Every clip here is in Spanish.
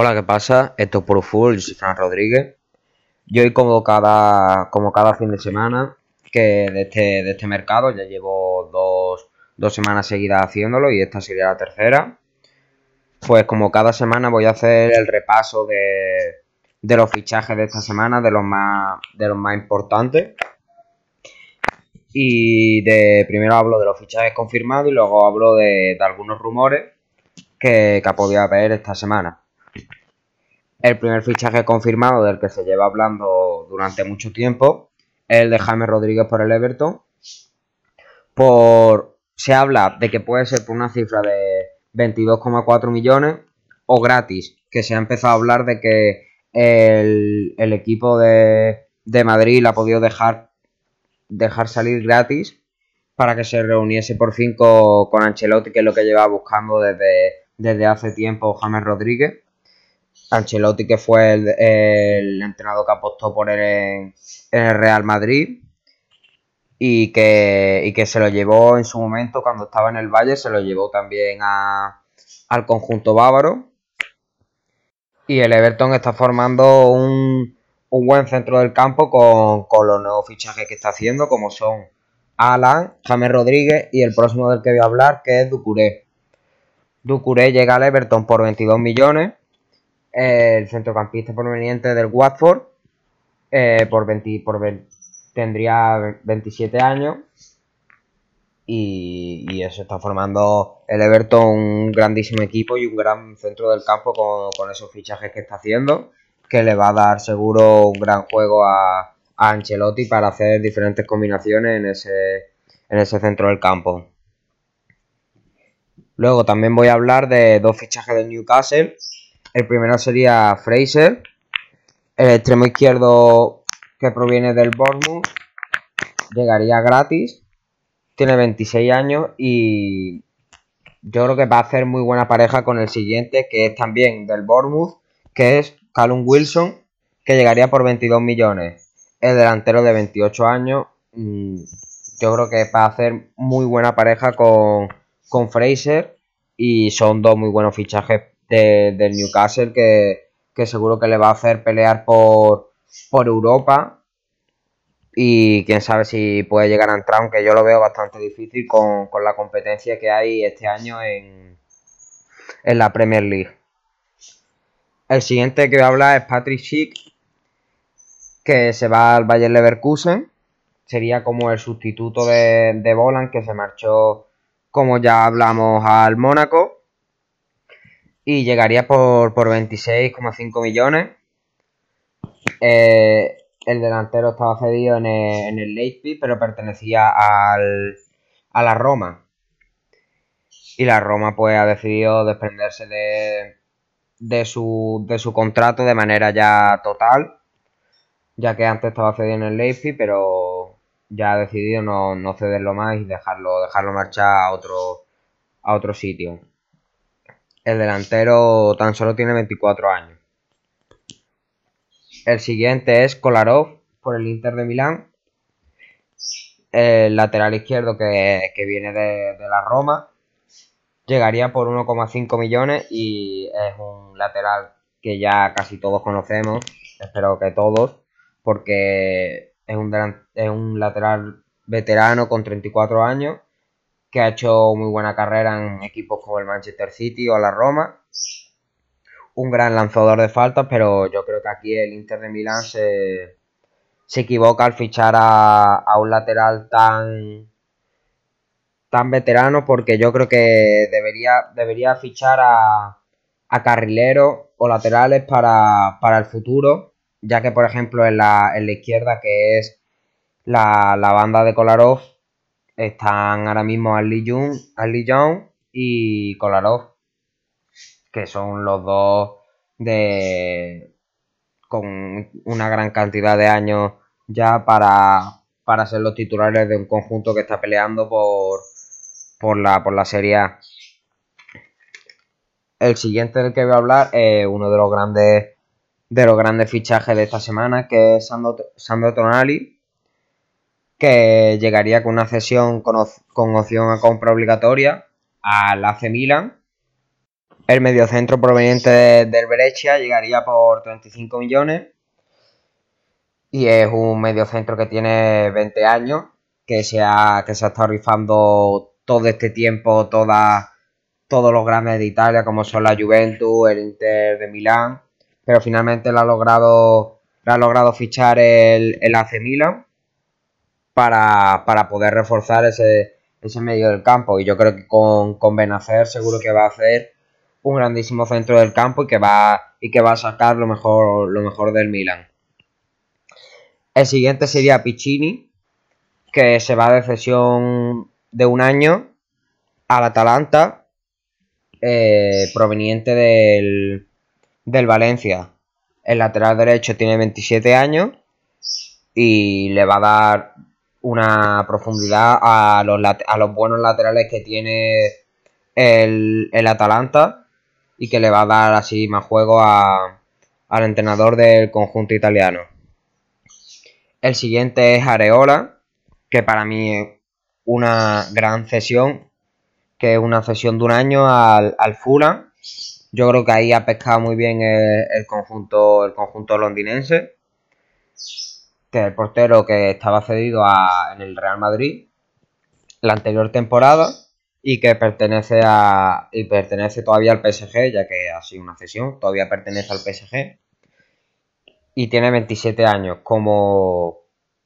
Hola, ¿qué pasa? Esto es Puro Full, yo soy Fran Rodríguez. Yo hoy como cada, como cada fin de semana que de este, de este mercado, ya llevo dos, dos semanas seguidas haciéndolo y esta sería la tercera. Pues como cada semana voy a hacer el repaso de, de los fichajes de esta semana, de los más, de los más importantes. Y de primero hablo de los fichajes confirmados y luego hablo de, de algunos rumores que, que podido haber esta semana. El primer fichaje confirmado del que se lleva hablando durante mucho tiempo es el de Jaime Rodríguez por el Everton. Por, se habla de que puede ser por una cifra de 22,4 millones o gratis, que se ha empezado a hablar de que el, el equipo de, de Madrid la ha podido dejar, dejar salir gratis para que se reuniese por fin con, con Ancelotti, que es lo que lleva buscando desde, desde hace tiempo James Rodríguez. Ancelotti, que fue el, entrenador que apostó por él en, en, el Real Madrid y que, y que se lo llevó en su momento cuando estaba en el Valle, se lo llevó también a, al conjunto bávaro. Y el Everton está formando un, un buen centro del campo con, con, los nuevos fichajes que está haciendo, como son Alan, James Rodríguez y el próximo del que voy a hablar, que es Ducuré. Ducuré llega al Everton por 22 millones el centrocampista proveniente del Watford eh, por 20, por 20, tendría 27 años y, y, eso está formando el Everton un grandísimo equipo y un gran centro del campo con, con, esos fichajes que está haciendo que le va a dar seguro un gran juego a, a Ancelotti para hacer diferentes combinaciones en ese, en ese centro del campo. Luego también voy a hablar de dos fichajes del Newcastle el primero sería Fraser, el extremo izquierdo que proviene del Bournemouth, llegaría gratis, tiene 26 años y yo creo que va a hacer muy buena pareja con el siguiente, que es también del Bournemouth, que es Callum Wilson, que llegaría por 22 millones. El delantero de 28 años, mm, yo creo que va a hacer muy buena pareja con, con Fraser y son dos muy buenos fichajes de, del Newcastle que, que, seguro que le va a hacer pelear por, por Europa y quién sabe si puede llegar a entrar, aunque yo lo veo bastante difícil con, con la competencia que hay este año en, en la Premier League. El siguiente que voy a hablar es Patrick Schick, que se va al Bayer Leverkusen. Sería como el sustituto de, de Bolan, que se marchó, como ya hablamos, al Mónaco y llegaría por, por 26,5 millones. Eh, el delantero estaba cedido en el, en el Leipzig, pero pertenecía al, a la Roma. Y la Roma pues ha decidido desprenderse de, de, su, de su contrato de manera ya total, ya que antes estaba cedido en el Leipzig, pero ya ha decidido no, no cederlo más y dejarlo, dejarlo marchar a otro, a otro sitio. El delantero tan solo tiene 24 años. El siguiente es Kolarov por el Inter de Milán. El lateral izquierdo que, que viene de, de, la Roma. Llegaría por 1,5 millones y es un lateral que ya casi todos conocemos. Espero que todos. Porque es un, es un lateral veterano con 34 años que ha hecho muy buena carrera en equipos como el Manchester City o la Roma. Un gran lanzador de faltas, pero yo creo que aquí el Inter de Milán se, se equivoca al fichar a, a, un lateral tan, tan veterano, porque yo creo que debería, debería fichar a, a carrileros o laterales para, para, el futuro, ya que por ejemplo en la, en la izquierda, que es la, la banda de Kolarov, están ahora mismo Ali Young, y Kolarov, que son los dos de con una gran cantidad de años ya para, para ser los titulares de un conjunto que está peleando por, por, la, por la Serie A. El siguiente del que voy a hablar es uno de los grandes de los grandes fichajes de esta semana, que es Sandro, Sandro Tonali, que llegaría con una cesión con, opción a compra obligatoria al AC Milan El mediocentro proveniente del Brescia llegaría por 35 millones. Y es un mediocentro que tiene 20 años, que se ha, que se ha estado rifando todo este tiempo, toda, todos los grandes de Italia, como son la Juventus, el Inter de Milán. Pero finalmente lo ha logrado, lo ha logrado fichar el, el AC Milan para, para poder reforzar ese, ese medio del campo. Y yo creo que con, con Benacer seguro que va a hacer un grandísimo centro del campo y que va, y que va a sacar lo mejor, lo mejor del Milan. El siguiente sería Piccini, que se va de cesión de un año al Atalanta, eh, proveniente del, del Valencia. El lateral derecho tiene 27 años y le va a dar una profundidad a los, a los buenos laterales que tiene el, el, Atalanta y que le va a dar así más juego a, al entrenador del conjunto italiano. El siguiente es Areola, que para mí es una gran cesión, que es una cesión de un año al, al Fulham. Yo creo que ahí ha pescado muy bien el, el conjunto, el conjunto londinense que es el portero que estaba cedido a, en el Real Madrid la anterior temporada y que pertenece a y pertenece todavía al PSG, ya que ha sido una cesión, todavía pertenece al PSG y tiene 27 años. Como,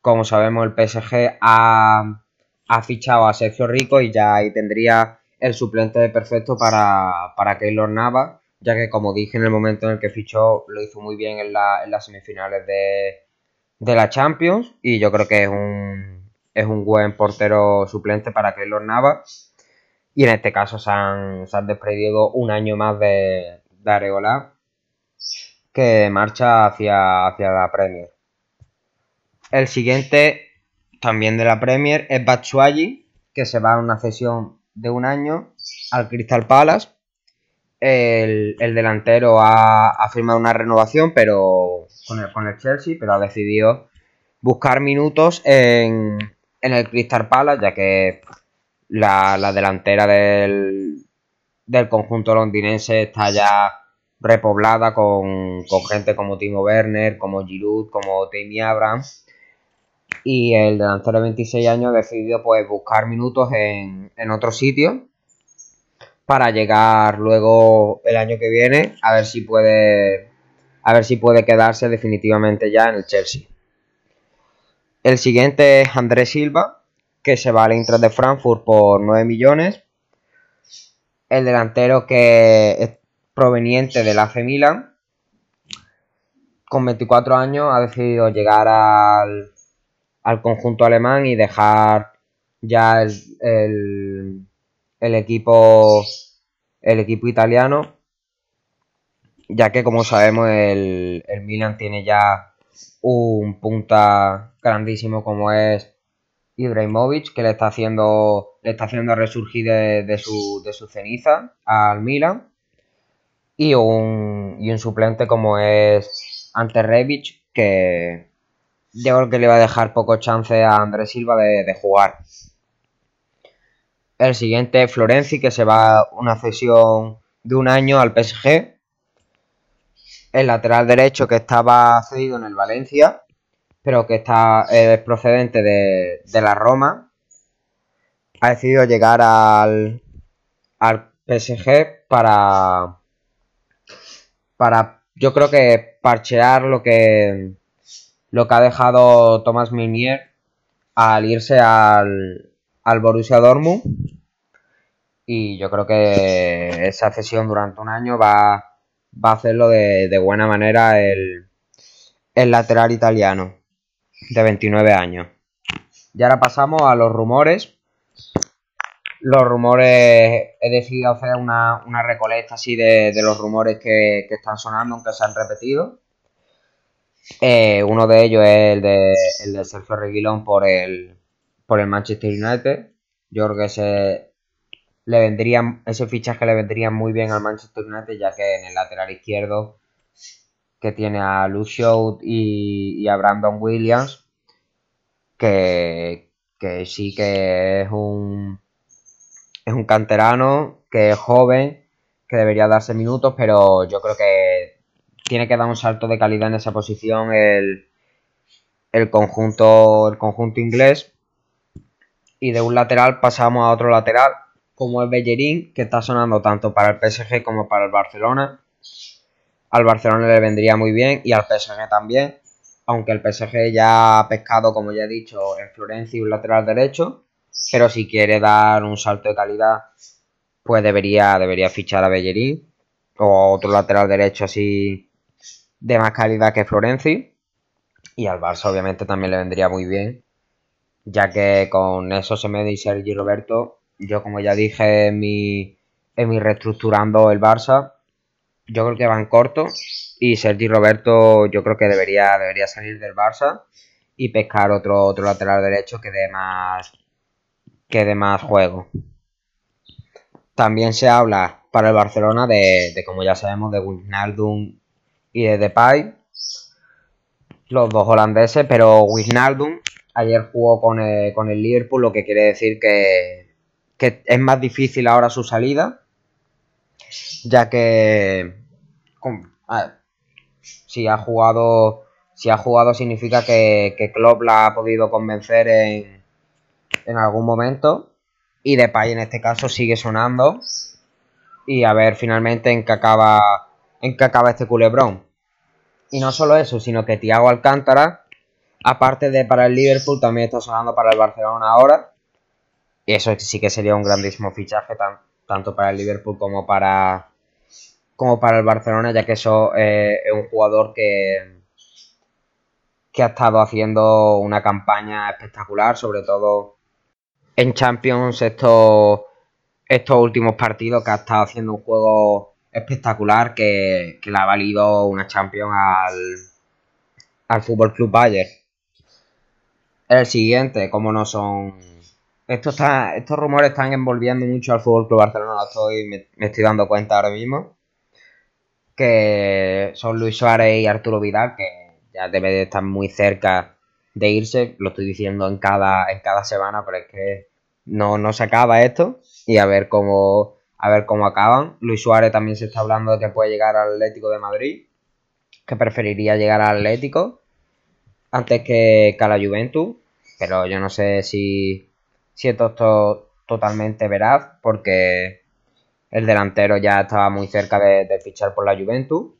como sabemos, el PSG ha, ha fichado a Sergio Rico y ya ahí tendría el suplente de perfecto para, para Keylor Nava, ya que como dije en el momento en el que fichó, lo hizo muy bien en, la, en las semifinales de, de la Champions y yo creo que es un, es un buen portero suplente para Keylor Navas. Y en este caso se han, se han desprendido un año más de, de Areola que marcha hacia, hacia la Premier. El siguiente, también de la Premier, es Batshuayi, que se va a una cesión de un año al Crystal Palace. El, el delantero ha, firmado una renovación, pero con el, con el Chelsea, pero ha decidido buscar minutos en, en el Crystal Palace, ya que la, la delantera del, del, conjunto londinense está ya repoblada con, con, gente como Timo Werner, como Giroud, como Tammy Abrams. Y el delantero de 26 años ha decidido pues, buscar minutos en, en otro sitio para llegar luego el año que viene a ver si puede a ver si puede quedarse definitivamente ya en el Chelsea. El siguiente es Andrés Silva, que se va al Inter de Frankfurt por 9 millones. El delantero que es proveniente del AC Milan, con 24 años, ha decidido llegar al, al conjunto alemán y dejar ya el, el, el equipo el equipo italiano ya que como sabemos el, el, Milan tiene ya un punta grandísimo como es Ibrahimovic que le está haciendo le está haciendo resurgir de, de, su, de su ceniza al Milan. Y un, y un suplente como es Ante Rebic que yo creo que le va a dejar poco chance a Andrés Silva de, de jugar el siguiente es Florenzi que se va una cesión de un año al PSG el lateral derecho que estaba cedido en el Valencia, pero que está eh, procedente de, de, la Roma, ha decidido llegar al, al PSG para, para, yo creo que parchear lo que, lo que ha dejado Thomas Meunier al irse al, al Borussia Dortmund. Y yo creo que esa cesión durante un año va va a hacerlo de, de buena manera el, el lateral italiano de 29 años. Y ahora pasamos a los rumores. Los rumores, he decidido hacer una, una recolecta así de, de los rumores que, que, están sonando, aunque se han repetido. Eh, uno de ellos es el de, el de Sergio Reguilón por el, por el Manchester United. Yo creo que ese le vendrían, ese fichaje le vendría muy bien al Manchester United, ya que en el lateral izquierdo, que tiene a Lucio y, y a Brandon Williams, que, que sí que es un, es un canterano, que es joven que debería darse minutos, pero yo creo que tiene que dar un salto de calidad en esa posición el, el conjunto, el conjunto inglés. Y de un lateral pasamos a otro lateral, como es Bellerín, que está sonando tanto para el PSG como para el Barcelona. Al Barcelona le vendría muy bien y al PSG también. Aunque el PSG ya ha pescado, como ya he dicho, en Florencia y un lateral derecho. Pero si quiere dar un salto de calidad, pues debería, debería fichar a Bellerín. O otro lateral derecho así de más calidad que Florenzi. Y al Barça obviamente también le vendría muy bien. Ya que con eso se me y Sergi Roberto, yo como ya dije en mi, en mi reestructurando el Barça, yo creo que van corto. Y Sergi Roberto yo creo que debería, debería salir del Barça y pescar otro, otro lateral derecho que dé más, que dé más juego. También se habla para el Barcelona de, de como ya sabemos, de Wijnaldum y de Depay, los dos holandeses, pero Wijnaldum ayer jugó con el, con el Liverpool, lo que quiere decir que, que, es más difícil ahora su salida, ya que si ha jugado si ha jugado significa que, que Klopp la ha podido convencer en, en algún momento y Depay en este caso sigue sonando y a ver finalmente en qué acaba en qué acaba este culebrón. Y no solo eso, sino que Thiago Alcántara, aparte de para el Liverpool, también está sonando para el Barcelona ahora. Eso sí que sería un grandísimo fichaje, tanto para el Liverpool como para, como para el Barcelona, ya que eso eh, es un jugador que, que ha estado haciendo una campaña espectacular, sobre todo en Champions estos, estos últimos partidos, que ha estado haciendo un juego espectacular que, le ha valido una Champions al, al Fútbol Club Bayern. El siguiente, como no son. Esto está, estos rumores están envolviendo mucho al Fútbol Club Barcelona, estoy, me, estoy dando cuenta ahora mismo. Que son Luis Suárez y Arturo Vidal, que ya debe de estar muy cerca de irse. Lo estoy diciendo en cada, en cada semana, pero es que no, no se acaba esto. Y a ver cómo, a ver cómo acaban. Luis Suárez también se está hablando de que puede llegar al Atlético de Madrid, que preferiría llegar al Atlético antes que, a la Juventus, pero yo no sé si, si esto es totalmente veraz, porque el delantero ya estaba muy cerca de, fichar por la Juventus,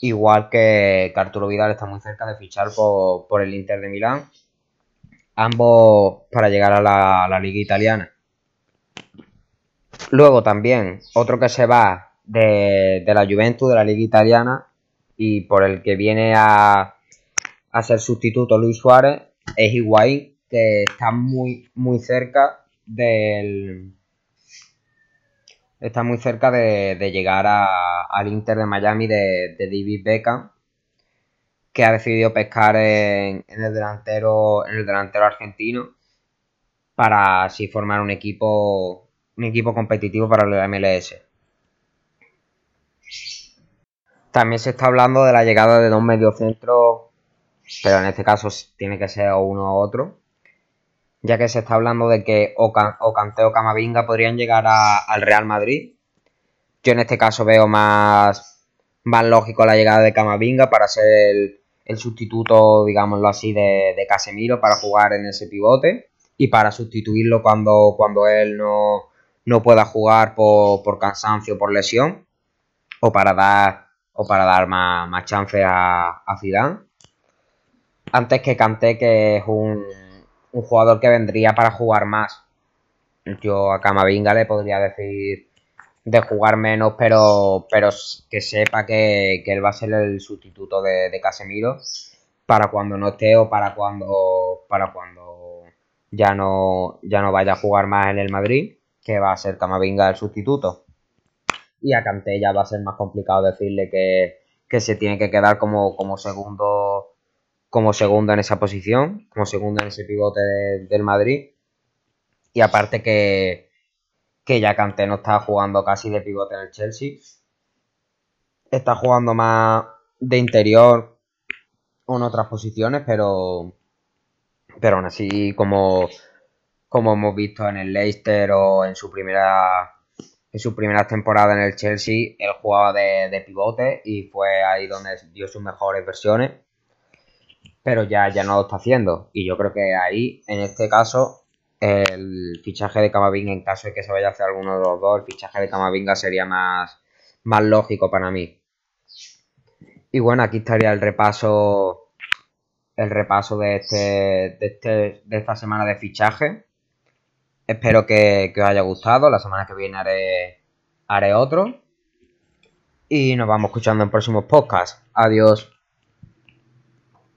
igual que, Arturo Vidal está muy cerca de fichar por, el Inter de Milán, ambos para llegar a la liga italiana. Luego también, otro que se va de, la Juventus, de la Liga Italiana, y por el que viene a, a ser sustituto Luis Suárez, es Higuaín, que está muy, muy cerca del. Está muy cerca de, llegar al Inter de Miami de, de David Beckham, que ha decidido pescar en, en, el delantero, en el delantero argentino para así formar un equipo un equipo competitivo para la MLS. También se está hablando de la llegada de dos mediocentros, pero en este caso tiene que ser uno u otro, ya que se está hablando de que o, Cante o Camavinga podrían llegar al Real Madrid. Yo en este caso veo más, más lógico la llegada de Camavinga para ser el, sustituto, digámoslo así, de, de, Casemiro para jugar en ese pivote y para sustituirlo cuando, cuando él no, no pueda jugar por, por cansancio, por lesión, o para dar, o para dar más, más chance a, a Zidane. Antes que Kanté, que es un, un jugador que vendría para jugar más. Yo a Camavinga le podría decir de jugar menos, pero, pero que sepa que, él va a ser el sustituto de, Casemiro para cuando no esté o para cuando, para cuando ya no, ya no vaya a jugar más en el Madrid que va a ser Camavinga el sustituto. Y a Kanté ya va a ser más complicado decirle que, se tiene que quedar como, como segundo como segundo en esa posición, como segundo en ese pivote del Madrid. Y aparte que, que ya no está jugando casi de pivote en el Chelsea. Está jugando más de interior o en otras posiciones, pero, pero aún así como como hemos visto en el Leicester o en su primera en su primera temporada en el Chelsea él jugaba de, pivote y fue ahí donde dio sus mejores versiones. Pero ya, ya no lo está haciendo. Y yo creo que ahí, en este caso, el fichaje de Camavinga, en caso de que se vaya a hacer alguno de los dos, el fichaje de Camavinga sería más, más lógico para mí. Y bueno, aquí estaría el repaso el repaso de, este, de, este, de esta semana de fichaje. Espero que, os haya gustado. La semana que viene haré, haré otro. Y nos vamos escuchando en próximos podcasts. Adiós.